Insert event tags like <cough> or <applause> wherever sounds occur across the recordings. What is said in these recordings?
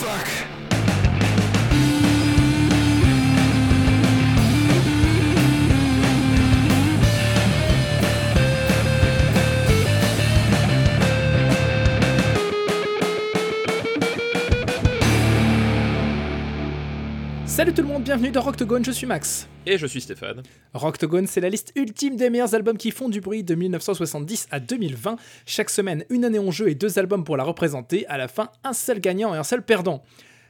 Fuck. Bienvenue dans Rocktogone, je suis Max. Et je suis Stéphane. Rocktogone, c'est la liste ultime des meilleurs albums qui font du bruit de 1970 à 2020. Chaque semaine, une année en jeu et deux albums pour la représenter. À la fin, un seul gagnant et un seul perdant.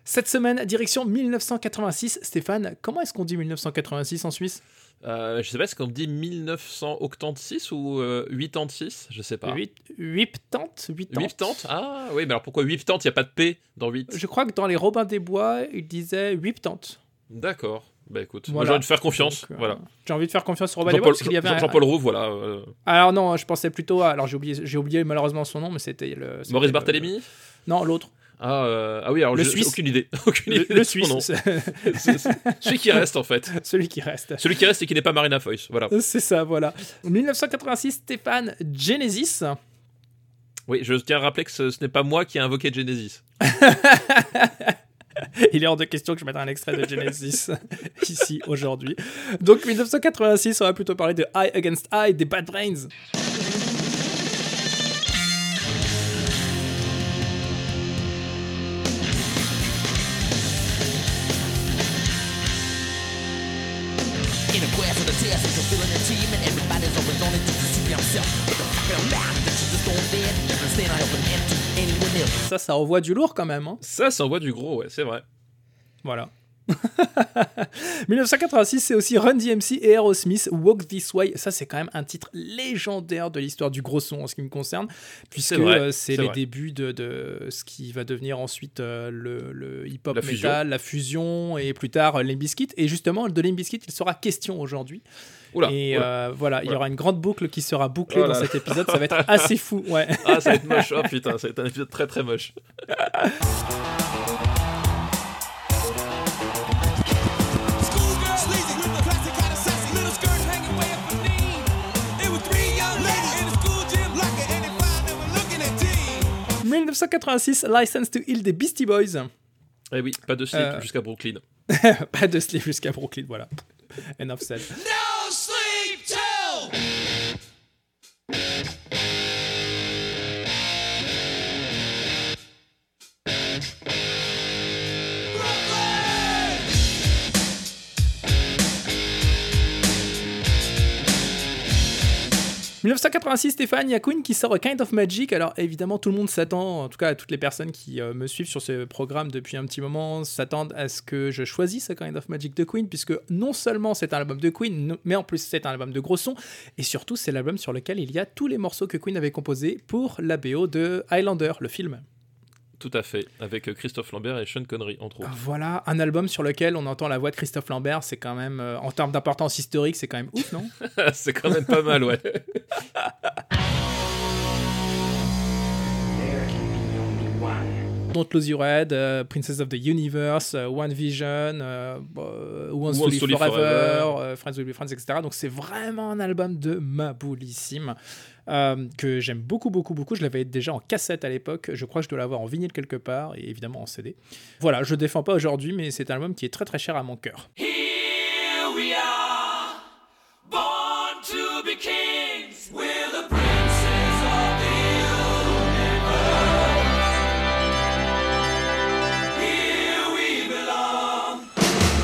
Cette semaine, direction 1986. Stéphane, comment est-ce qu'on dit 1986 en Suisse? Euh, Je sais pas, est-ce qu'on dit 1986 ou euh, 86 Je sais pas. 8, 80 80 Ah oui, mais alors pourquoi 80 Il n'y a pas de P dans 8 Je crois que dans les Robins des Bois, ils disaient 80. D'accord. Bah écoute, moi, Voilà. j'ai envie de faire confiance. Donc, euh, voilà. J'ai envie de faire confiance sur Robin parce qu'il y avait un- Jean-Paul Rouve, voilà. euh, Alors non, je pensais plutôt à... Alors j'ai oublié, j'ai oublié malheureusement son nom, mais c'était le... Maurice le- Barthélémy? Non, l'autre. ah, euh, ah oui, alors Le je- Suisse. aucune idée. <laughs> aucune Le, idée le Suisse. <laughs> Celui qui reste en fait. <laughs> Celui qui reste. Celui qui reste et qui n'est pas Marina Foïs. Voilà. C'est ça, voilà. 1986, Stéphane Genesis. Oui, je tiens à rappeler que ce, ce n'est pas moi qui ai invoqué Genesis. <laughs> Il est hors de question que je mette un extrait de Genesis <laughs> ici aujourd'hui. Donc 1986, on va plutôt parler de Eye Against Eye des Bad Brains. Ça, ça envoie du lourd quand même. hein. Ça, ça envoie du gros, ouais, c'est vrai. Voilà. <laughs> 1986, c'est aussi Run DMC et Aerosmith, Walk This Way. Ça, c'est quand même un titre légendaire de l'histoire du gros son en ce qui me concerne, puisque euh, c'est c'est les vrai. débuts de, de ce qui va devenir ensuite euh, le, le hip-hop metal, fusion. la fusion et plus tard euh, Limp Bizkit. Et justement, de Limp Bizkit, il sera question aujourd'hui. Oula. et oula. euh, voilà, il y aura une grande boucle qui sera bouclée Oh dans cet épisode. Ça va être <laughs> assez fou. Ouais. Ah, ça va être moche. Oh putain, ça va être un épisode très très moche. <laughs> 1986, License to Heal des Beastie Boys. Eh oui, pas de slip Euh. jusqu'à Brooklyn. <laughs> Pas de slip jusqu'à Brooklyn, voilà. Enough said. 1986, Stéphane, il y a Queen qui sort Kind of Magic. Alors évidemment, tout le monde s'attend, en tout cas toutes les personnes qui euh, me suivent sur ce programme depuis un petit moment, s'attendent à ce que je choisisse Kind of Magic de Queen, puisque non seulement c'est un album de Queen, mais en plus c'est un album de gros son, et surtout c'est l'album sur lequel il y a tous les morceaux que Queen avait composés pour la BO de Highlander, le film. Tout à fait. Avec euh, Christophe Lambert et Sean Connery, entre autres. Voilà, un album sur lequel on entend la voix de Christophe Lambert, c'est quand même, euh, en termes d'importance historique, c'est quand même ouf, non? <laughs> C'est quand même pas mal, ouais. <laughs> Don't Lose Your Head, euh, Princess of the Universe, One Vision, euh, Who Wants, to Live Forever, Forever. Friends Will Be Friends, etc. Donc c'est vraiment un album de maboulissime euh, que j'aime beaucoup, beaucoup, beaucoup. Je l'avais déjà en cassette à l'époque. Je crois que je dois l'avoir en vinyle quelque part et évidemment en CD. Voilà, je défends pas aujourd'hui, mais c'est un album qui est très très cher à mon cœur. Here we are, born to be kings. We're the princes of the universe. Here we belong.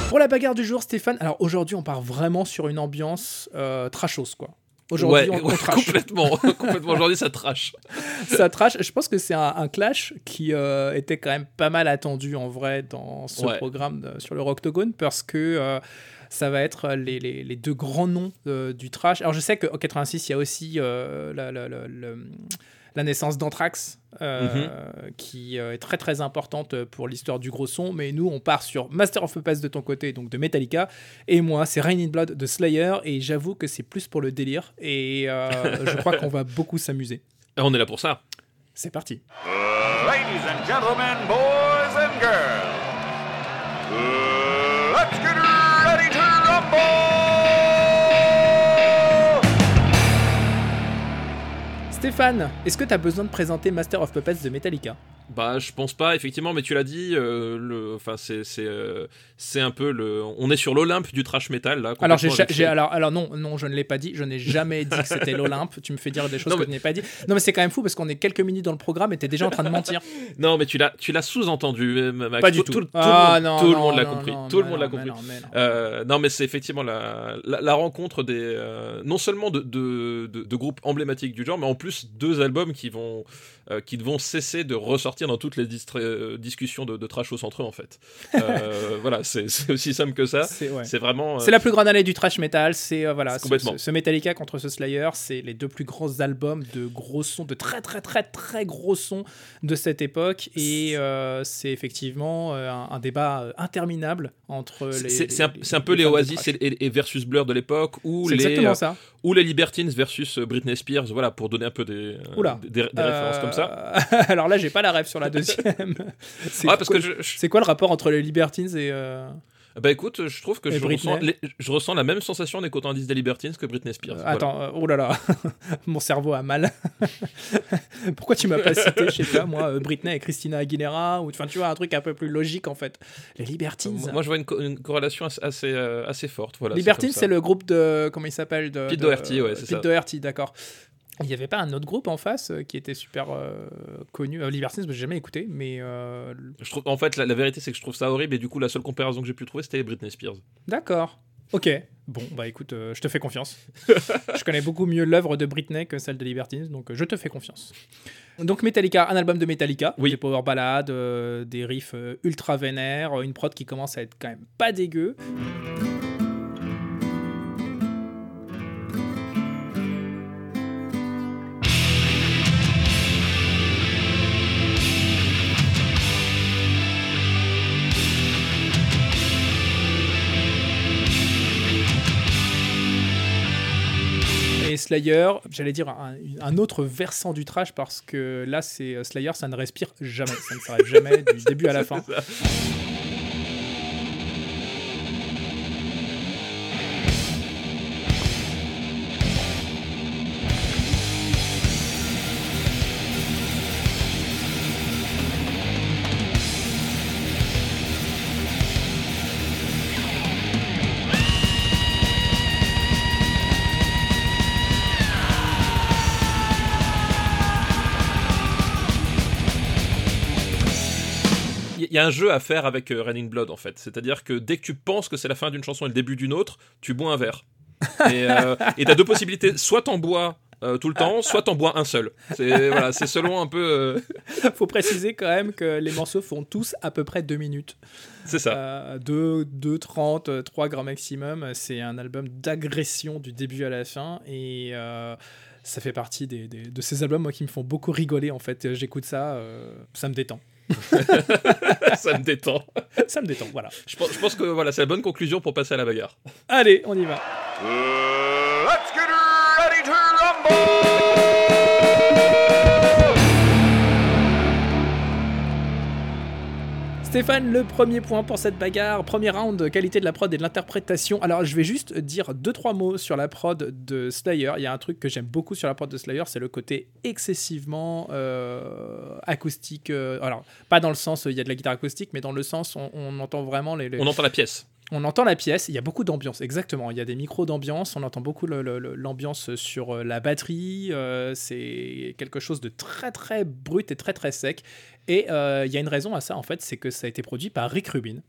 Pour la bagarre du jour, Stéphane, alors aujourd'hui on part vraiment sur une ambiance euh, trashos quoi. Aujourd'hui ouais, on, on ouais, trash. complètement. <laughs> complètement. Aujourd'hui, ça trash. ça trash. Je pense que c'est un, un clash qui euh, était quand même pas mal attendu en vrai dans ce Ouais. programme de- sur le Rocktogone parce que euh, ça va être les, les- les deux grands noms euh, du trash. Alors je sais qu'en 86, il y a aussi euh, la, la- la- le- la naissance d'Anthrax euh, qui euh, est très très importante pour l'histoire du gros son. Mais nous, on part sur Master of Puppets de ton côté, donc de Metallica. Et moi, c'est Rain in Blood de Slayer. Et j'avoue que c'est plus pour le délire. Et euh, <laughs> je crois qu'on va beaucoup s'amuser. On est là pour ça. C'est parti. Ladies and gentlemen, boys and girls, let's get ready to rumble! Stéphane, est-ce que tu as besoin de présenter Master of Puppets de Metallica? Bah, je pense pas, effectivement, mais tu l'as dit, euh, le, enfin, c'est, c'est, euh, c'est un peu le, on est sur l'Olympe du trash metal là. Alors, j'ai, j'ai- non, non, je ne l'ai pas dit. Je n'ai jamais dit que c'était l'Olympe. Tu me fais dire des choses Non, que mais- je n'ai pas dit. Non, mais c'est quand même fou parce qu'on est quelques minutes dans le programme et t'es déjà en train de mentir. <laughs> Non, mais tu l'as, tu l'as sous-entendu, euh, Max. pas du tout. tout. Ah, le monde, non, tout le non, monde l'a compris. tout le monde l'a mais compris. non, mais non. Euh, non, mais c'est effectivement la, la, la rencontre des, non seulement de, de, de- de groupes emblématiques du genre, mais en plus deux albums qui vont, qui vont cesser de ressortir dans toutes les euh, discussions de, de trash au centre en fait. Euh, <laughs> voilà, c'est aussi simple que ça. C'est ouais. Vraiment. euh, C'est la plus grande année du trash metal. C'est voilà, complètement. ce- ce Metallica contre ce Slayer, c'est les deux plus gros albums de gros sons, de très très très très gros sons de cette époque. Et c'est effectivement un, un débat interminable entre les. c'est un, peu les Oasis et, versus Blur de l'époque, ou les, ça. ou les Libertines versus Britney Spears, voilà, pour donner un peu des, des, des références comme ça. <laughs> Alors là, j'ai pas la sur la deuxième. <laughs> c'est parce quoi, que je, quoi le rapport entre les Libertines et. euh, bah écoute, je trouve que je ressens, les- je ressens la même sensation en écoutant un disque des Libertines que Britney Spears. Euh, Voilà. Attends, euh, oh là là, <laughs> mon cerveau a mal. <laughs> Pourquoi tu m'as pas cité, je sais pas, moi, euh, Britney et Christina Aguilera, ou enfin, tu vois, un truc un peu plus logique en fait. Les Libertines. Moi, moi, je vois une, co- une corrélation assez, assez, euh, assez forte. Voilà, Libertines, c'est le groupe de. Comment il s'appelle de, Pete Doherty, ouais, c'est Pete ça. Doherty, d'accord. Il n'y avait pas un autre groupe en face euh, qui était super euh, connu? Euh, Libertines, je n'ai jamais écouté, mais Je trouve, en fait, la, la vérité, c'est que je trouve ça horrible et du coup, la seule comparaison que j'ai pu trouver, c'était Britney Spears. d'accord. Ok, bon, bah écoute, je te fais confiance. <laughs> je connais beaucoup mieux l'œuvre de Britney que celle de Libertines, donc je te fais confiance. Donc Metallica, un album de Metallica, Oui. des power ballades, des riffs ultra vénères, une prod qui commence à être quand même pas dégueu. Slayer, j'allais dire un, un autre versant du trash parce que là, c'est euh, Slayer, ça ne respire jamais, ça ne s'arrête jamais du début à la <laughs> fin. Y a un jeu à faire avec euh, Raining Blood, en fait. C'est-à-dire que dès que tu penses que c'est la fin d'une chanson et le début d'une autre, tu bois un verre. <laughs> Et euh, t'as deux possibilités. Soit t'en bois euh, tout le temps, soit t'en bois un seul. C'est voilà, c'est selon un peu. euh, Faut préciser quand même que les morceaux font tous à peu près 2 minutes. c'est ça. Euh, 2, 2, 30, euh, 3 grands maximum. C'est un album d'agression du début à la fin. Et euh, ça fait partie des, des- de ces albums moi, qui me font beaucoup rigoler. En fait, j'écoute ça, ça me détend. <laughs> ça me détend. Ça me détend, voilà. Je pense, je pense que voilà, c'est la bonne conclusion pour passer à la bagarre. Allez, on y va. Let's Stéphane, le premier point pour cette bagarre. Premier round, qualité de la prod et de l'interprétation. Alors, je vais juste dire deux, trois mots sur la prod de Slayer. Il y a un truc que j'aime beaucoup sur la prod de Slayer, c'est le côté excessivement euh, acoustique. euh, alors, pas dans le sens, euh, il y a de la guitare acoustique, mais dans le sens, on, on entend vraiment les, les- On entend la pièce. On entend la pièce, il y a beaucoup d'ambiance, exactement. Il y a des micros d'ambiance, on entend beaucoup l'ambiance sur euh, la batterie. euh, c'est quelque chose de très très brut et très très sec. Et euh, il y a une raison à ça, en fait, c'est que ça a été produit par Rick Rubin.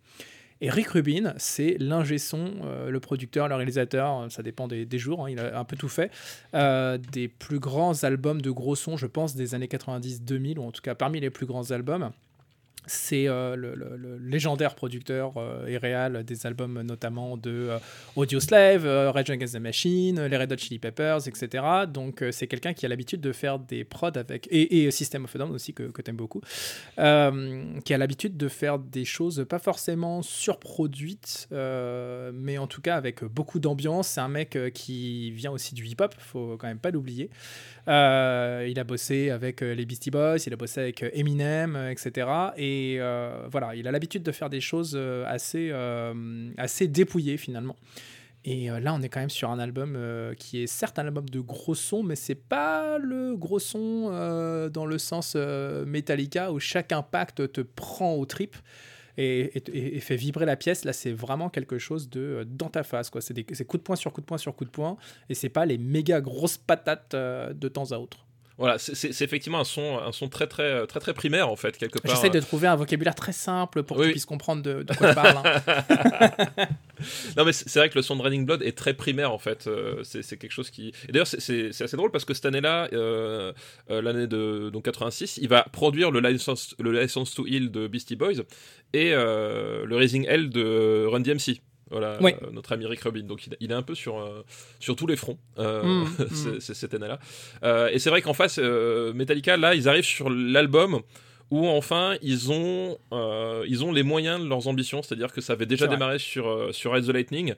Et Rick Rubin, c'est l'ingé son, le producteur, le réalisateur, ça dépend des, jours, hein, il a un peu tout fait, des plus grands albums de gros sons, je pense, des années 90-2000, ou en tout cas parmi les plus grands albums. C'est euh, le, légendaire producteur euh, et réal des albums notamment de euh, Audio Slave, euh, Rage Against the Machine, les Red Hot Chili Peppers, etc. Donc c'est quelqu'un qui a l'habitude de faire des prods avec... Et, et System of a Down aussi, que, que tu aimes beaucoup. Qui a l'habitude de faire des choses pas forcément surproduites, mais en tout cas avec beaucoup d'ambiance. C'est un mec qui vient aussi du hip-hop, faut quand même pas l'oublier. Il a bossé avec les Beastie Boys, il a bossé avec Eminem, etc. Et euh, voilà, il a l'habitude de faire des choses euh, assez, euh, assez dépouillées finalement. Et là, on est quand même sur un album qui est certes un album de gros son, mais c'est pas le gros son dans le sens Metallica où chaque impact te prend au trip et, et- et fait vibrer la pièce. Là, c'est vraiment quelque chose de dans ta face. C'est des coup de poing sur coup de poing sur coup de poing, et c'est pas les méga grosses patates de temps à autre. Voilà, c'est- effectivement un son, un son très très très très primaire en fait quelque part. J'essaie de trouver un vocabulaire très simple pour que Oui. tu puisses comprendre de, de quoi je parle. hein. <laughs> Non mais c'est vrai que le son de Raining Blood est très primaire en fait. Euh, c'est quelque chose qui. Et d'ailleurs c'est- assez drôle parce que cette année-là, euh, euh, l'année de donc 86, il va produire le license le license to Heal de Beastie Boys et euh, le Raising Hell de Run DMC. Voilà, Oui. euh, notre ami Rick Rubin. Donc il, il est un peu sur, euh, sur tous les fronts euh, Mm, mm. <laughs> cette année-là. Et c'est vrai qu'en face, Metallica, là, ils arrivent sur l'album où enfin ils ont, euh, ils ont les moyens de leurs ambitions, c'est-à-dire que ça avait déjà démarré sur, euh, sur Ride the Lightning.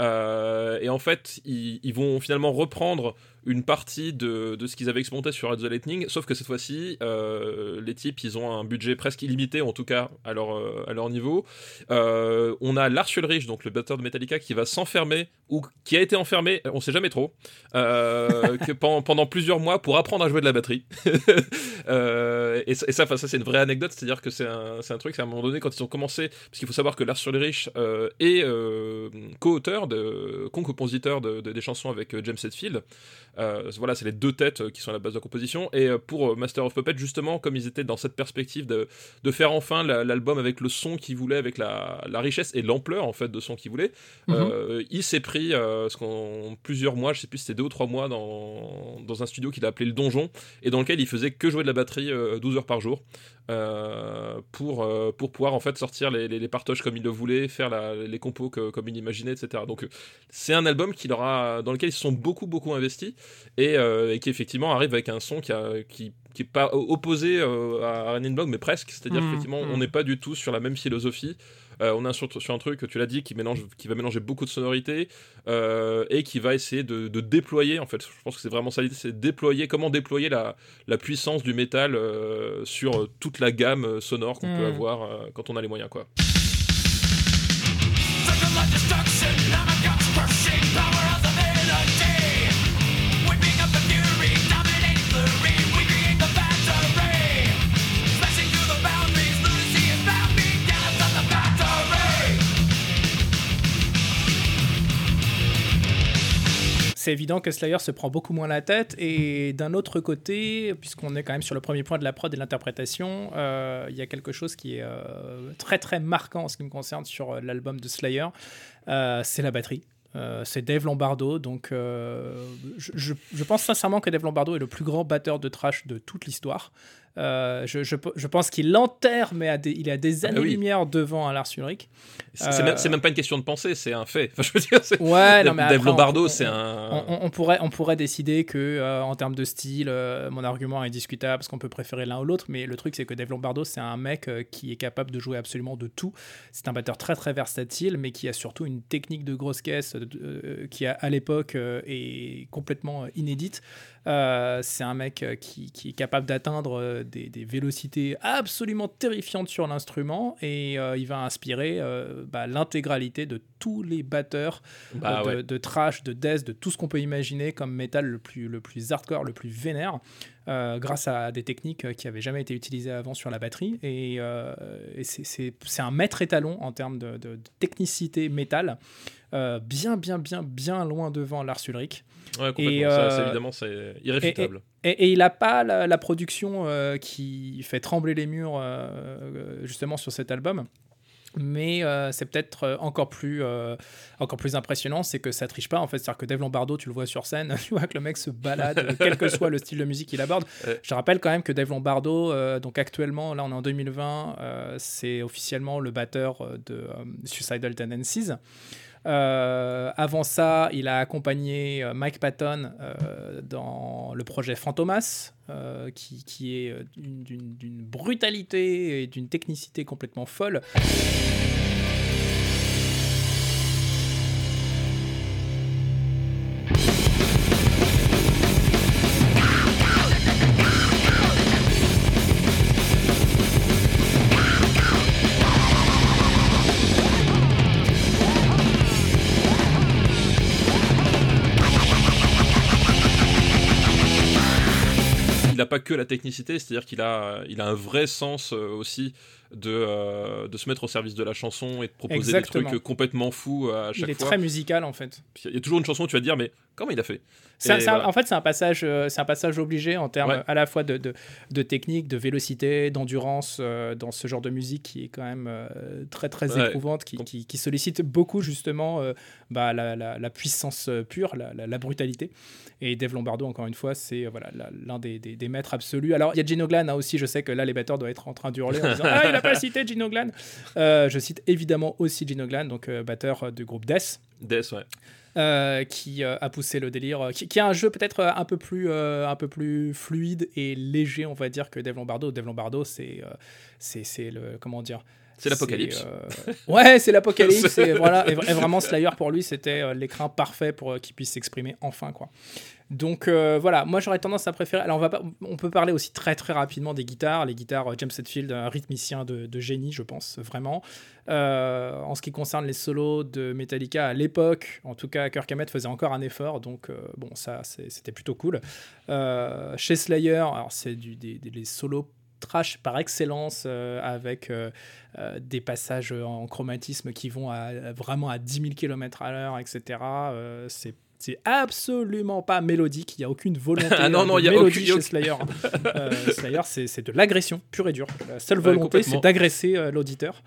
Euh, et en fait, ils, ils vont finalement reprendre une partie de, de ce qu'ils avaient expérimenté sur Ride the Lightning, sauf que cette fois-ci, euh, les types, ils ont un budget presque illimité, en tout cas à leur, euh, à leur niveau. Euh, on a Lars Ulrich, donc le batteur de Metallica, qui va s'enfermer, ou qui a été enfermé, on sait jamais trop, pendant, plusieurs mois pour apprendre à jouer de la batterie. <laughs> Et, ça- ça, c'est une vraie anecdote, c'est-à-dire que c'est un, un truc, c'est à un moment donné, quand ils ont commencé, parce qu'il faut savoir que Lars Ulrich est co-auteur, de, co-compositeur de, de- des chansons avec James Hetfield. Euh, voilà, c'est les deux têtes euh, qui sont à la base de la composition. Et euh, pour Master of Puppets, justement, comme ils étaient dans cette perspective de, de faire enfin la- l'album avec le son qu'ils voulaient, avec la, la richesse et l'ampleur en fait de son qu'ils voulaient, Mhm. euh, il s'est pris euh, ce qu'on- plusieurs mois, je sais plus si c'était deux ou trois mois, dans, dans un studio qu'il a appelé le Donjon, et dans lequel il faisait que jouer de la batterie euh, 12 heures par jour. Euh, pour, euh, pour pouvoir en fait sortir les, les, les partoches comme il le voulait, faire la- les compos que- comme il imaginait, etc. Donc euh, c'est un album qui leur a, dans lequel ils se sont beaucoup beaucoup investis et, et qui effectivement arrive avec un son qui a, qui, qui est pas opposé euh, à Raining Blood mais presque c'est-à-dire Mhm, qu'effectivement mhm. on n'est pas du tout sur la même philosophie on est sur, sur un truc tu l'as dit qui mélange qui va mélanger beaucoup de sonorités euh, et qui va essayer de, de déployer en fait je pense que c'est vraiment ça l'idée c'est déployer comment déployer la, la puissance du métal euh, sur euh, toute la gamme euh, sonore qu'on peut Mhm. avoir euh, quand on a les moyens quoi destruction, C'est évident que Slayer se prend beaucoup moins la tête. Et d'un autre côté, puisqu'on est quand même sur le premier point de la prod et de l'interprétation, euh, il y a quelque chose qui est euh, très très marquant en ce qui me concerne sur euh, l'album de Slayer. C'est la batterie. C'est Dave Lombardo, donc je pense sincèrement que Dave Lombardo est le plus grand batteur de trash de toute l'histoire. Euh, je, je- je pense qu'il l'enterre, mais à des- il à des Ah oui. années-lumière devant un Lars Ulrich. c'est Euh, même, c'est même pas une question de pensée c'est un fait <laughs> enfin, je veux dire Ouais, non, mais Dave après, Lombardo on- c'est un On, pourrait, on pourrait décider que, euh, en termes de style, mon argument est discutable parce qu'on peut préférer l'un ou l'autre, mais le truc, c'est que Dave Lombardo, c'est un mec qui est capable de jouer absolument de tout. C'est un batteur très très versatile, mais qui a surtout une technique de grosse caisse qui, à, à l'époque, est complètement inédite. C'est un mec qui, qui est capable d'atteindre euh, des, des vélocités absolument terrifiantes sur l'instrument et euh, il va inspirer euh, bah, l'intégralité de tous les batteurs Bah euh, de, ouais. de trash, de death, de tout ce qu'on peut imaginer comme métal le plus, le plus hardcore, le plus vénère, euh, grâce à des techniques euh, qui n'avaient jamais été utilisées avant sur la batterie. Et, euh, et c'est- un maître étalon en termes de, de- de technicité métal, euh, bien, bien, bien, bien loin devant Lars Ulrich. Ouais, complètement. Et, Ça, évidemment, c'est irréfutable. Et, et il n'a pas la, la production qui fait trembler les murs justement sur cet album. Mais euh, c'est peut-être euh, encore plus, euh, encore plus impressionnant, c'est que ça triche pas en fait. C'est-à-dire que Dave Lombardo, tu le vois sur scène, <laughs> tu vois que le mec se balade, <laughs> quel que soit le style de musique qu'il aborde. Ouais. Je rappelle quand même que Dave Lombardo, euh, donc actuellement, là on est en 2020, euh, c'est officiellement le batteur de Suicidal Tendencies. Euh, avant ça, il a accompagné euh, Mike Patton euh, dans le projet Fantomas, qui, qui est d'une brutalité et d'une technicité complètement folle. Pas que la technicité, c'est-à-dire qu'il a, il a un vrai sens euh, aussi de, euh, de se mettre au service de la chanson et de proposer Exactement. des trucs complètement fous à chaque Il est fois. très musical en fait. Il y a toujours une chanson où tu vas te dire, mais comment il a fait? Un- un-. En fait, c'est un passage, euh, c'est un passage obligé en termes Ouais. à la fois de, de, de technique, de vélocité, d'endurance euh, dans ce genre de musique qui est quand même euh, très très Ouais. éprouvante, qui, qui, qui sollicite beaucoup justement euh, bah, la, la- la puissance euh, pure, la, la- brutalité. Et Dave Lombardo, encore une fois, c'est euh, voilà l'un des, des- des maîtres absolus. Alors, il y a Gino Glan hein, aussi. Je sais que là, les batteurs doivent être en train d'hurler en disant <laughs> Ah, il pas cité Gino Glan. Euh, je cite évidemment aussi Gino Glan, donc euh, batteur euh, du groupe Death Death, ouais. euh, qui euh, a poussé le délire, euh, qui, qui a un jeu peut-être un peu plus un peu plus fluide et léger, on va dire, que Dave Lombardo. Dave Lombardo, c'est c'est le comment dire. C'est l'apocalypse. ouais, c'est l'apocalypse. <laughs> et voilà, et, vra- et vraiment Slayer pour lui, c'était l'écran parfait pour qu'il puisse s'exprimer enfin quoi. Donc euh, voilà, moi j'aurais tendance à préférer. Alors on va on peut parler aussi très très rapidement des guitares. Les guitares euh, James Hetfield, un rythmicien de, génie, je pense vraiment. Euh, en ce qui concerne les solos de Metallica à l'époque, en tout cas Kirk Hammett faisait encore un effort, donc bon ça c'était plutôt cool. Chez Slayer, alors c'est des, solos trash par excellence avec des passages en chromatisme qui vont à, vraiment à 10 000 km à l'heure, etc. C'est c'est absolument pas mélodique, il n'y a aucune volonté <laughs> Ah non, euh, non, de y a mélodie aucune- chez Slayer. <laughs> Euh, Slayer, c'est de l'agression pure et dure. La seule volonté, c'est d'agresser euh, l'auditeur.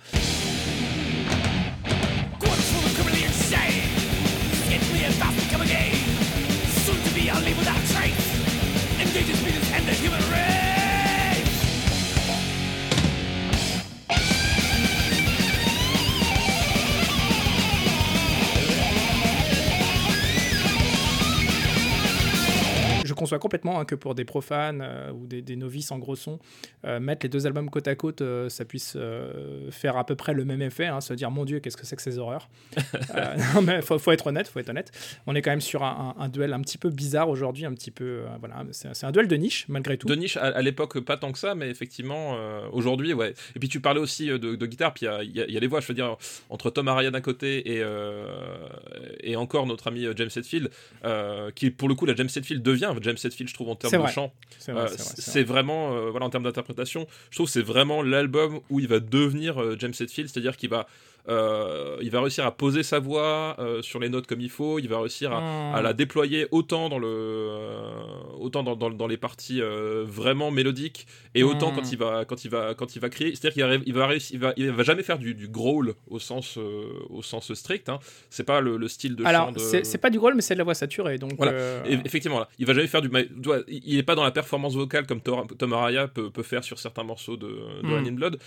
Complètement hein, que pour des profanes euh, ou des, des novices en gros son, euh, mettre les deux albums côte à côte, euh, ça puisse euh, faire à peu près le même effet, hein, se dire mon Dieu, qu'est-ce que c'est que ces horreurs? <laughs> Non, mais faut, faut être honnête, faut être honnête. On est quand même sur un, un- un duel un petit peu bizarre aujourd'hui, un petit peu, voilà, c'est un duel de niche malgré tout. De niche, à, à l'époque, pas tant que ça, mais effectivement, aujourd'hui, ouais. Et puis tu parlais aussi de, de guitare, puis il y y, y a les voix, je veux dire, entre Tom Araya d'un côté et, et encore notre ami James Hetfield, qui pour le coup, la James Hetfield devient James Hetfield, je trouve, en termes de vrai. chant. C'est vrai, Euh, vrai, vraiment, euh, voilà, en termes d'interprétation, je trouve que c'est vraiment l'album où il va devenir euh, James Hetfield, c'est-à-dire qu'il va, euh, il va réussir à poser sa voix euh, sur les notes comme il faut, il va réussir à, à la déployer autant dans le euh, autant dans, dans, dans les parties vraiment mélodiques et autant Mm. quand il va quand il va quand il va crier c'est à dire qu'il va, il va réussir il va il va jamais faire du, du growl au sens au sens strict hein. c'est pas le, le style de chant Alors, de c'est pas du growl, mais c'est de la voix saturée. Donc, Voilà. effectivement, là, il va jamais faire du. Il est pas dans la performance vocale comme Tom Araya peut, peut faire sur certains morceaux de, de Mm. In Blood.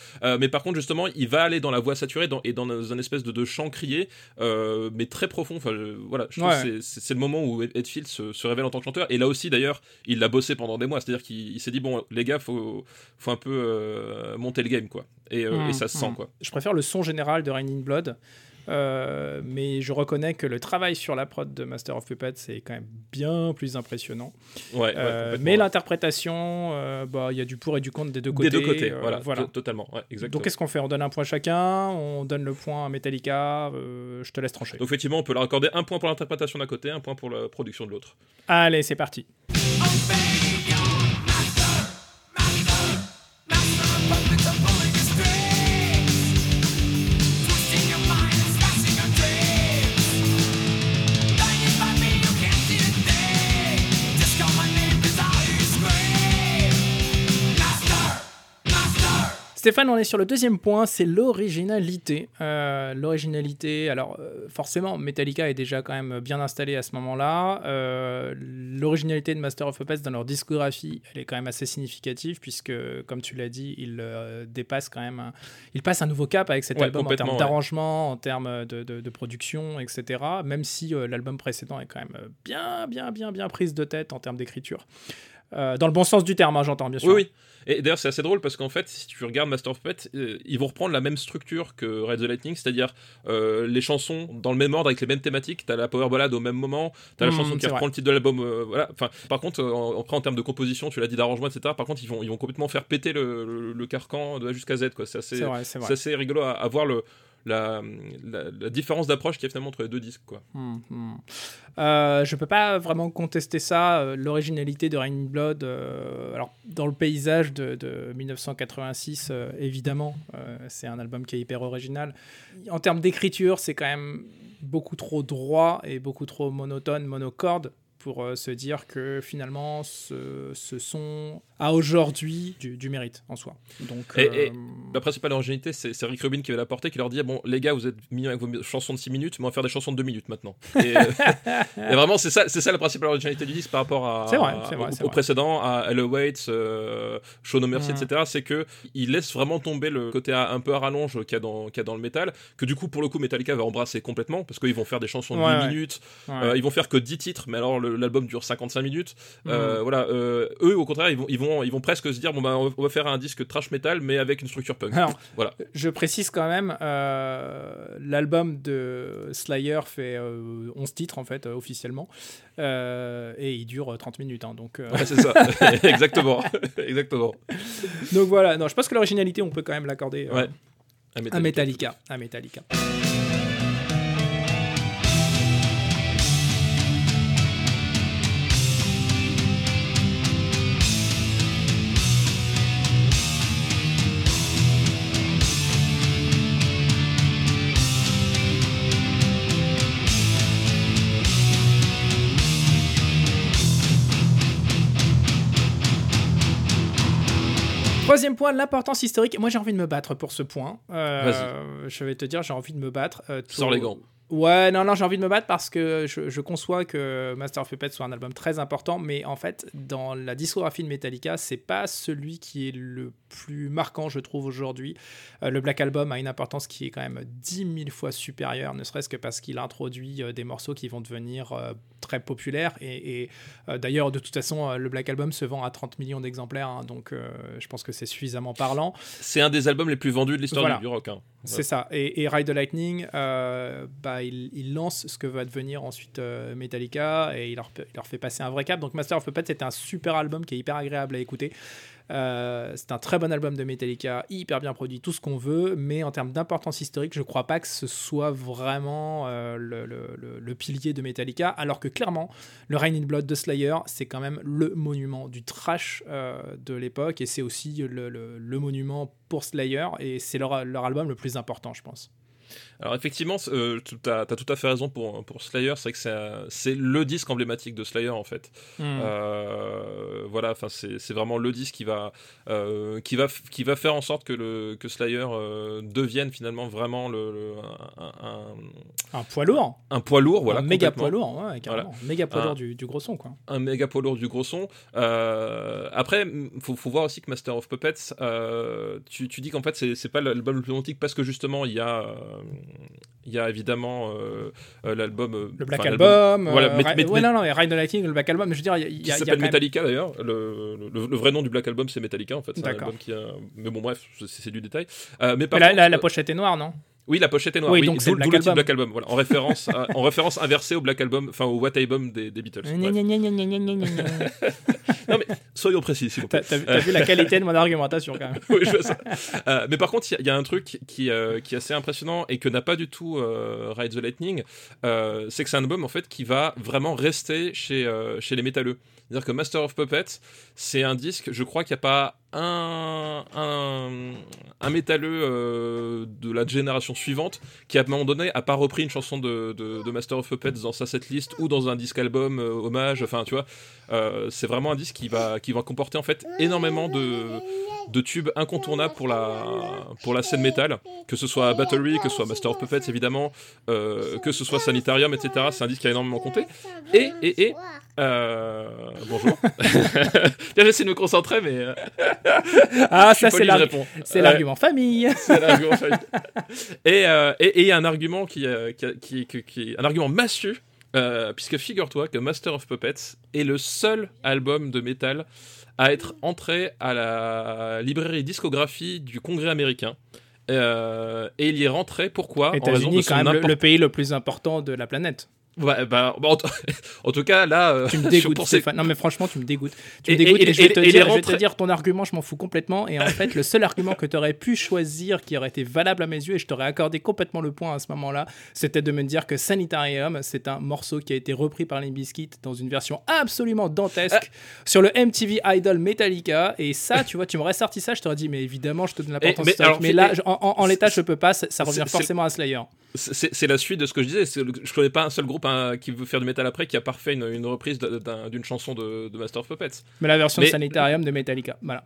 Mais par contre, justement, il va aller dans la voix saturée dans- et dans un espèce de, de chant crié, euh, mais très profond. Enfin, je- voilà, je trouve Ouais. que c'est- le moment où Ed- Hetfield se, se révèle en tant que chanteur. Et là aussi, d'ailleurs, il l'a bossé pendant des mois. C'est-à-dire qu'il il s'est dit bon, les gars, faut, faut un peu euh, monter le game, quoi. Et, euh, Mm, et ça se sent, mm. quoi. Je préfère le son général de Rain in Blood. Euh, mais je reconnais que le travail sur la prod de Master of Puppets c'est quand même bien plus impressionnant. Ouais, ouais, Euh, mais l'interprétation, euh, bah, il y a du pour et du contre des deux côtés. Des deux côtés, euh, voilà, voilà. to- totalement, ouais, exactement. Donc qu'est-ce qu'on fait? On donne un point chacun, on donne le point à Metallica, euh, je te laisse trancher. Donc effectivement, on peut leur accorder un point pour l'interprétation d'un côté, un point pour la production de l'autre. Allez, c'est parti. Stéphane, on est sur le deuxième point, c'est l'originalité. Euh, l'originalité, alors euh, forcément, Metallica est déjà quand même bien installé à ce moment-là. Euh, l'originalité de Master of Puppets dans leur discographie, elle est quand même assez significative puisque, comme tu l'as dit, il euh, dépasse quand même, un- il passe un nouveau cap avec cet Ouais, album en termes ouais. d'arrangement, en termes de, de- de production, etc. Même si l'album précédent est quand même bien, bien, bien, bien prise de tête en termes d'écriture. Euh, dans le bon sens du terme, hein, j'entends bien sûr. Oui, oui. Et d'ailleurs, c'est assez drôle parce qu'en fait, si tu regardes Master of Puppets, euh, ils vont reprendre la même structure que Red the Lightning, c'est-à-dire euh, les chansons dans le même ordre avec les mêmes thématiques. T'as la power ballade au même moment, t'as la Mhm, chanson qui reprend vrai. le titre de l'album. euh, voilà. Enfin, par contre, en, après en termes de composition, tu l'as dit d'arrangement, etc. Par contre, ils vont, ils vont complètement faire péter le, le- le carcan de A jusqu'à Z. Quoi. C'est assez, vrai, vrai. rigolo à, à voir le la, la, différence d'approche qu'il y a finalement entre les deux disques. Quoi. Hmm, hmm. Euh, je peux pas vraiment contester ça, euh, l'originalité de Rain in Blood. euh, alors, dans le paysage de, de 1986, euh, évidemment, c'est un album qui est hyper original. En termes d'écriture, c'est quand même beaucoup trop droit et beaucoup trop monotone, monocorde pour euh, se dire que finalement ce, ce son a aujourd'hui du, du mérite en soi. Donc, Et- et- euh, La principale originalité, c'est Rick Rubin qui va l'apporter, qui leur dit Bon, les gars, vous êtes mis avec vos chansons de 6 minutes, mais on va faire des chansons de 2 minutes maintenant. Et, euh, <laughs> et vraiment, c'est ça, c'est ça la principale originalité du disque par rapport à, vrai, vrai, au, précédent, à Hello Waits, euh, Show No Mercy, etc. C'est que il laisse vraiment tomber le côté à- un peu à rallonge qu'il y, a dans- qu'il y a dans le métal, que du coup, pour le coup, Metallica va embrasser complètement, parce qu'ils vont faire des chansons de Ouais, 8 ouais. minutes, ouais. euh, ils vont faire que 10 titres, mais alors le- l'album dure 55 minutes. Mhm. Euh, voilà, euh, eux, au contraire, ils vont, ils, vont, ils vont presque se dire Bon, bah, on va- faire un disque trash metal, mais avec une structure punk. Alors, Voilà. je précise quand même, euh, l'album de Slayer fait euh, 11 titres en fait, euh, officiellement, Euh, et il dure 30 minutes. hein, donc, euh, Ouais, c'est ça, <laughs> exactement. <laughs> exactement. donc voilà, non, je pense que l'originalité, on peut quand même l'accorder euh, Ouais. À à Metallica. À Metallica. Troisième point, l'importance historique. Moi, j'ai envie de me battre pour ce point. Euh, je vais te dire, j'ai envie de me battre. Euh, Sors les gants. Ouais, non, non, j'ai envie de me battre parce que je, je conçois que Master of Puppets soit un album très important, mais en fait, dans la discographie de Metallica, c'est pas celui qui est le plus marquant, je trouve, aujourd'hui. Euh, le Black Album a une importance qui est quand même 10 000 fois supérieure, ne serait-ce que parce qu'il introduit euh, des morceaux qui vont devenir euh, très populaires. Et, et, d'ailleurs, de toute façon, le Black Album se vend à 30 millions d'exemplaires, hein, donc je pense que c'est suffisamment parlant. C'est un des albums les plus vendus de l'histoire Voilà. du, du rock. hein. C'est ça. Et, et Ride the Lightning, euh, bah, il, il lance ce que va devenir ensuite euh, Metallica et il leur, il leur fait passer un vrai cap. Donc Master of Puppets, c'est un super album qui est hyper agréable à écouter. Euh, c'est un très bon album de Metallica, hyper bien produit, tout ce qu'on veut, mais en termes d'importance historique, je crois pas que ce soit vraiment euh, le, pilier de Metallica, alors que clairement, le Rain in Blood de Slayer, c'est quand même le monument du trash euh, de l'époque, et c'est aussi le, monument pour Slayer, et c'est leur album le plus important, je pense. Alors effectivement, euh, tu as, tout à fait raison pour, pour Slayer, c'est que c'est le disque emblématique de Slayer en fait. Hmm. Euh, voilà, enfin c'est vraiment le disque qui va euh, qui va qui va faire en sorte que le que Slayer euh, devienne finalement vraiment le, le- un, un- Un poids lourd, un poids lourd, voilà, un méga poids lourd, ouais, carrément. méga poids Un- lourd du, du gros son, quoi. un méga poids lourd du gros son. Après, m- faut, faut voir aussi que Master of Puppets, tu, tu dis qu'en fait c'est pas l'album le plus antique parce que justement il y a il y a évidemment euh, euh, l'album Le Black Album, voilà, Ri- met- ouais, non, non, Ride the Lightning, le Black Album, je veux dire, il qui s'appelle même- Metallica d'ailleurs. Le, le- le vrai nom du Black Album c'est Metallica en fait. C'est un album qui a... Mais bon bref, c'est du détail. Euh, mais par Mais la, contre, la- la euh, pochette est noire, non? Oui la pochette est noire. Oui, Oui, donc c'est d'où le Black Album. Black Album. Voilà, en référence à- en référence inversée au Black Album, enfin au What Album des, des Beatles. Bref. Soyons précis s'il vous plaît. T'as vu, la qualité de mon argumentation, quand même. <laughs> Oui, je vois ça. Euh, mais par contre, il y a- il y, a un truc qui, euh, qui est assez impressionnant et que n'a pas du tout euh, Ride the Lightning, euh, c'est que c'est un album en fait qui va vraiment rester chez, euh, chez les métalleux. C'est-à-dire que Master of Puppets, c'est un disque, je crois qu'il n'y a pas un, un, métalleux euh, de la génération suivante qui, à un moment donné, a pas repris une chanson de, de, de Master of Puppets dans sa setlist ou dans un disque album euh, hommage. Enfin, tu vois, euh, c'est vraiment un disque qui va, qui va comporter en fait énormément de, de tubes incontournables pour la, pour la scène métal, que ce soit Battery, que ce soit Master of Puppets évidemment, euh, que ce soit Sanitarium, etc. C'est un disque qui a énormément compté. Et, et, et, euh, bonjour. <laughs> Tiens, j'essaie de me concentrer, mais Ah, ça, c'est l'argument famille. C'est l'argument famille. Et euh, et- et il y a un argument qui, qui, qui, qui- un argument massue, euh, puisque figure-toi que Master of Puppets est le seul album de métal à être entré à la librairie discographie du Congrès américain. Euh, et il y est rentré pourquoi? États-Unis, quand même, le pays le plus important de la planète. Ouais, bah, bah, <laughs> en, tout cas, là, euh, Tu me <laughs> dégoûtes, Stéphane. Non, mais franchement, tu me dégoûtes. Tu Et- me dégoûtes et- et, je vais te les dire, je vais te dire ton argument, je m'en fous complètement. Et en <laughs> fait, le seul argument que tu aurais pu choisir qui aurait été valable à mes yeux, et je t'aurais accordé complètement le point à ce moment-là, c'était de me dire que Sanitarium, c'est un morceau qui a été repris par Bizkit dans une version absolument dantesque sur le MTV Idol Metallica. Et ça, tu vois, tu m'aurais sorti ça, je t'aurais dit, mais évidemment, je te donne l'importance mais alors, Mais c'est- là, en, en- en l'état, je peux pas, ça, ça revient forcément à Slayer. C'est la suite de ce que je disais. Je connais pas un seul groupe hein, qui veut faire du métal après qui a pas refait une, une reprise d'un- d'un- d'une chanson de, de Master of Puppets. Mais la version Mais- de Sanitarium de Metallica, voilà.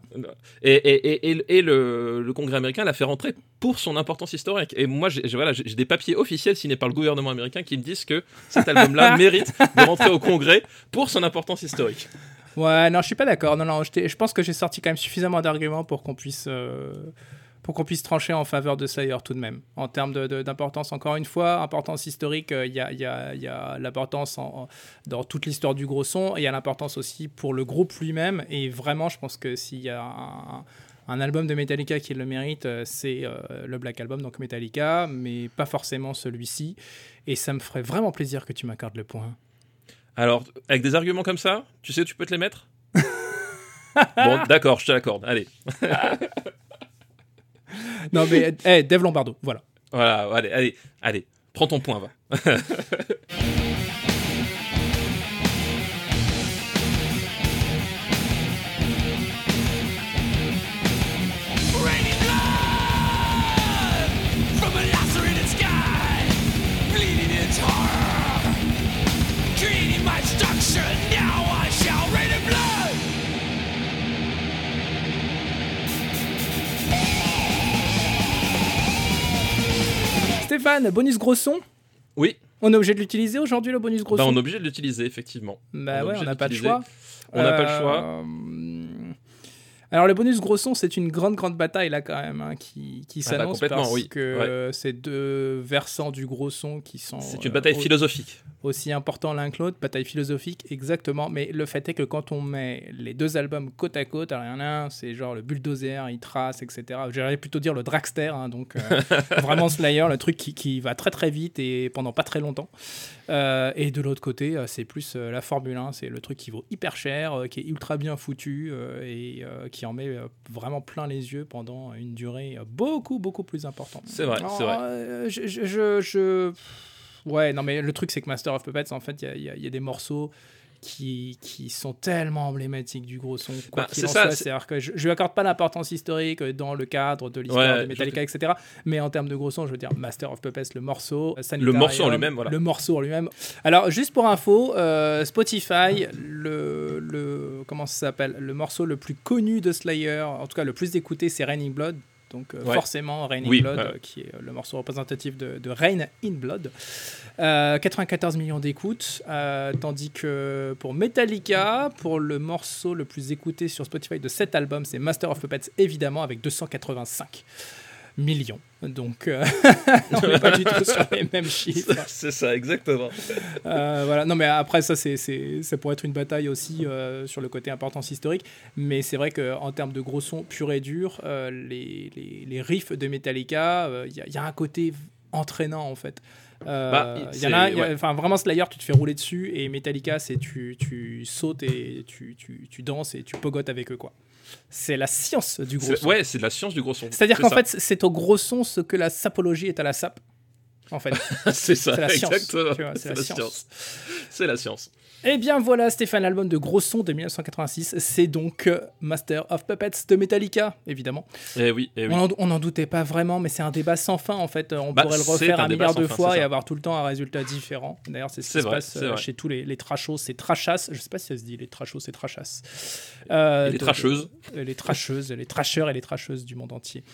Et, et, et, et- et le, le Congrès américain l'a fait rentrer pour son importance historique. Et moi, j'ai voilà, des papiers officiels signés par le gouvernement américain qui me disent que cet album-là <laughs> mérite de rentrer au Congrès pour son importance historique. Ouais, non, je suis pas d'accord. Non, non, je pense que j'ai sorti quand même suffisamment d'arguments pour qu'on puisse, euh, pour qu'on puisse trancher en faveur de Slayer tout de même. En termes de- de- d'importance, encore une fois, importance historique, euh, il y a, il y a- il y a l'importance dans toute l'histoire du gros son, et il y a l'importance aussi pour le groupe lui-même. Et vraiment, je pense que s'il y a un, un album de Metallica qui le mérite, euh, c'est euh, le Black Album, donc Metallica, mais pas forcément celui-ci. Et ça me ferait vraiment plaisir que tu m'accordes le point. Alors, avec des arguments comme ça, tu sais où tu peux te les mettre? <laughs> Bon, d'accord, je te l'accorde. Allez. <laughs> <laughs> Non, mais, hey, Dave Lombardo, voilà. Voilà, allez, allez, allez. Prends ton point, va. <laughs> Bonus gros son Oui, On est obligé de l'utiliser aujourd'hui, le bonus gros bah, son on est obligé de l'utiliser, effectivement. Bah on ouais, on n'a pas le choix. On n'a pas le Euh, choix. Alors, le bonus gros son, c'est une grande, grande bataille là quand même hein, qui, qui Ah bah, s'annonce parce oui. que euh, c'est deux versants du gros son qui sont C'est une euh, bataille philosophique. aussi importants l'un que l'autre, bataille philosophique, exactement. Mais le fait est que quand on met les deux albums côte à côte, alors il y en a un, c'est genre le bulldozer, il trace, etc. J'allais plutôt dire le dragster, hein, donc euh, <laughs> vraiment Slayer, le truc qui, qui va très très vite et pendant pas très longtemps. Euh, et de l'autre côté, c'est plus la Formule 1, c'est le truc qui vaut hyper cher, qui est ultra bien foutu et euh, qui en met euh, vraiment plein les yeux pendant une durée euh, beaucoup beaucoup plus importante. C'est vrai, c'est vrai. Euh, je, je- je- je- Ouais, non, mais le truc, c'est que Master of Puppets, en fait, il y y a des morceaux qui, qui sont tellement emblématiques du gros son. Quoi Bah, qu'il en ça, soit. c'est- C'est-à-dire que je, je lui accorde pas l'importance historique dans le cadre de l'histoire Ouais, de Metallica, etc. Mais en termes de gros son, je veux dire, Master of Puppets, le morceau. Le morceau en lui-même, voilà. Le morceau en lui-même. Alors, juste pour info, euh, Spotify, le, le. Comment ça s'appelle Le morceau le plus connu de Slayer, en tout cas le plus écouté, c'est Raining Blood. Donc euh, Ouais. forcément Rain in Oui, Blood, ouais. euh, qui est euh, le morceau représentatif de, de Rain in Blood. Euh, 94 millions d'écoutes, euh, tandis que pour Metallica, pour le morceau le plus écouté sur Spotify de cet album, c'est Master of Puppets, évidemment, avec 285 millions. Donc, euh, <laughs> on n'est pas du tout sur les mêmes <laughs> chiffres. C'est ça, exactement. Euh, voilà. Non, mais après, ça, c'est, c'est, ça pourrait être une bataille aussi euh, sur le côté importance historique. Mais c'est vrai qu'en termes de gros sons pur et dur, euh, les, les, les riffs de Metallica, il y, a- il y a un côté entraînant en fait. Bah, il y en a, ouais. enfin vraiment Slayer, tu te fais rouler dessus et Metallica, c'est tu, tu sautes et tu, tu, tu danses et tu pogotes avec eux quoi. C'est la science du gros son. Ouais, c'est de la science du gros son. C'est-à-dire C'est qu'en fait, c'est au gros son ce que la sapologie est à la sape. En fait, <laughs> c'est ça, exactement. c'est la science. C'est la science. Eh bien voilà, Stéphane, l'album de Gros Son de 1986, c'est donc euh, Master of Puppets de Metallica, évidemment. Eh oui, eh oui. On en- On n'en doutait pas vraiment, mais c'est un débat sans fin en fait. On Bah, pourrait le refaire un milliard de fin, fois et avoir tout le temps un résultat différent. D'ailleurs, c'est ce qui se passe c'est euh, chez tous les, les trashos, c'est trashas. Je sais pas si ça se dit les trashos, c'est trashas. Euh, Et les de- les trasheuses, les trasheurs et les trasheuses du monde entier.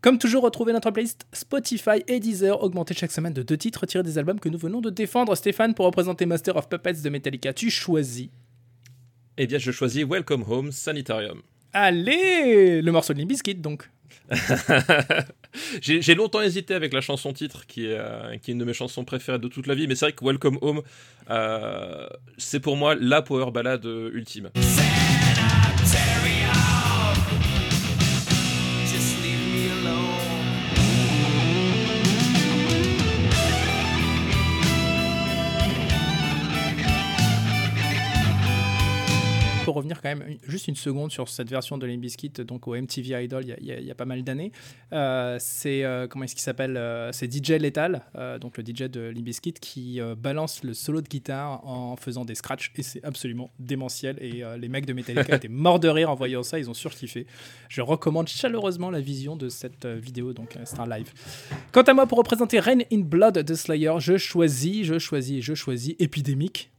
Comme toujours, retrouvez notre playlist Spotify et Deezer, augmentée chaque semaine de deux titres tirés des albums que nous venons de défendre. Stéphane, pour représenter Master of Puppets de Metallica, tu choisis. Eh bien, je choisis Welcome Home Sanitarium. Allez Le morceau de Limp Bizkit, donc. <laughs> J'ai longtemps hésité avec la chanson titre, qui est, euh, qui est une de mes chansons préférées de toute la vie, mais c'est vrai que Welcome Home, euh, c'est pour moi la power ballade ultime. Quand même une- juste une seconde sur cette version de Limp Bizkit, donc au MTV Idol il y a, y y pas mal d'années. Euh, c'est euh, comment est-ce qu'il s'appelle euh, C'est DJ Lethal, donc le DJ de Limp Bizkit, qui balance le solo de guitare en faisant des scratchs et c'est absolument démentiel. Et les mecs de Metallica <laughs> étaient morts de rire en voyant ça, ils ont surkiffé. Je recommande chaleureusement la vision de cette vidéo, donc c'est un live. Quant à moi, pour représenter Rain in Blood de Slayer, je choisis, je choisis, je choisis Epidemic.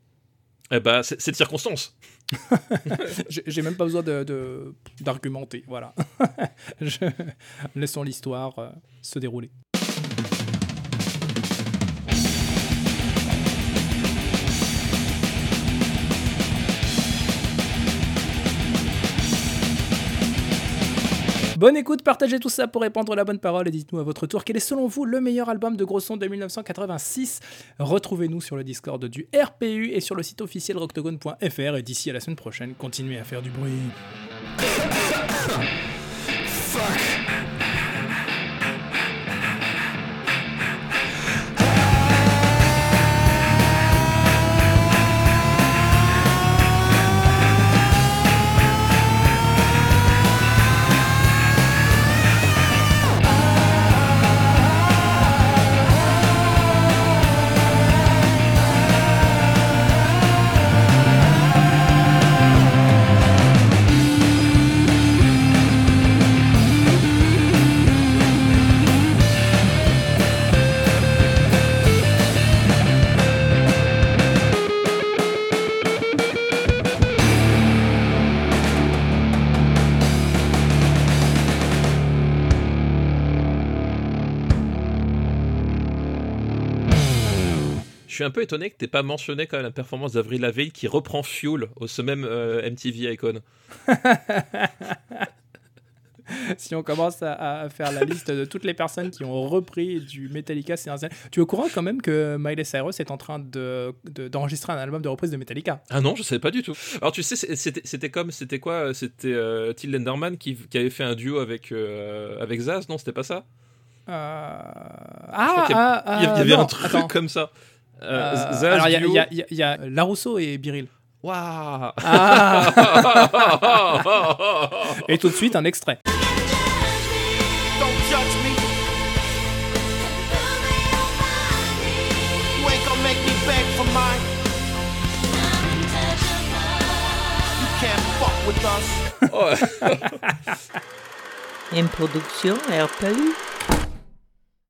Eh bah, c'est de circonstance. <laughs> J'ai même pas besoin de- de- d'argumenter, voilà. <laughs> Laissons l'histoire euh, se dérouler. Bonne écoute, partagez tout ça pour répandre la bonne parole et dites-nous à votre tour quel est selon vous le meilleur album de gros son de 1986. Retrouvez-nous sur le Discord du RPU et sur le site officiel rocktogone.fr et d'ici à la semaine prochaine, continuez à faire du bruit. Je suis un peu étonné que t'aies pas mentionné quand même la performance d'Avril Lavigne qui reprend Fuel au ce même euh, MTV Icon. <laughs> si on commence à, à faire la liste de toutes les personnes qui ont repris du Metallica ces dernières années. Tu es au courant quand même que Miley Cyrus est en train de- de- d'enregistrer un album de reprise de Metallica? Ah non, je savais pas du tout. Alors tu sais, c'était comme, c'était quoi C'était euh, Till Lindemann qui, qui avait fait un duo avec euh, avec Zaz, non C'était pas ça? Euh, crois Ah, qu'il y ah, Il y ah, avait non, un truc attends. comme ça. Euh, Euh, Zaz alors, il y y, y a- il y a Larousseau et Biril. Waouh Ah <laughs> Et tout de suite, un extrait. Don't judge me. You ain't gonna make me beg for mine. You can't fuck with us. Oh, <laughs> Une production RPU.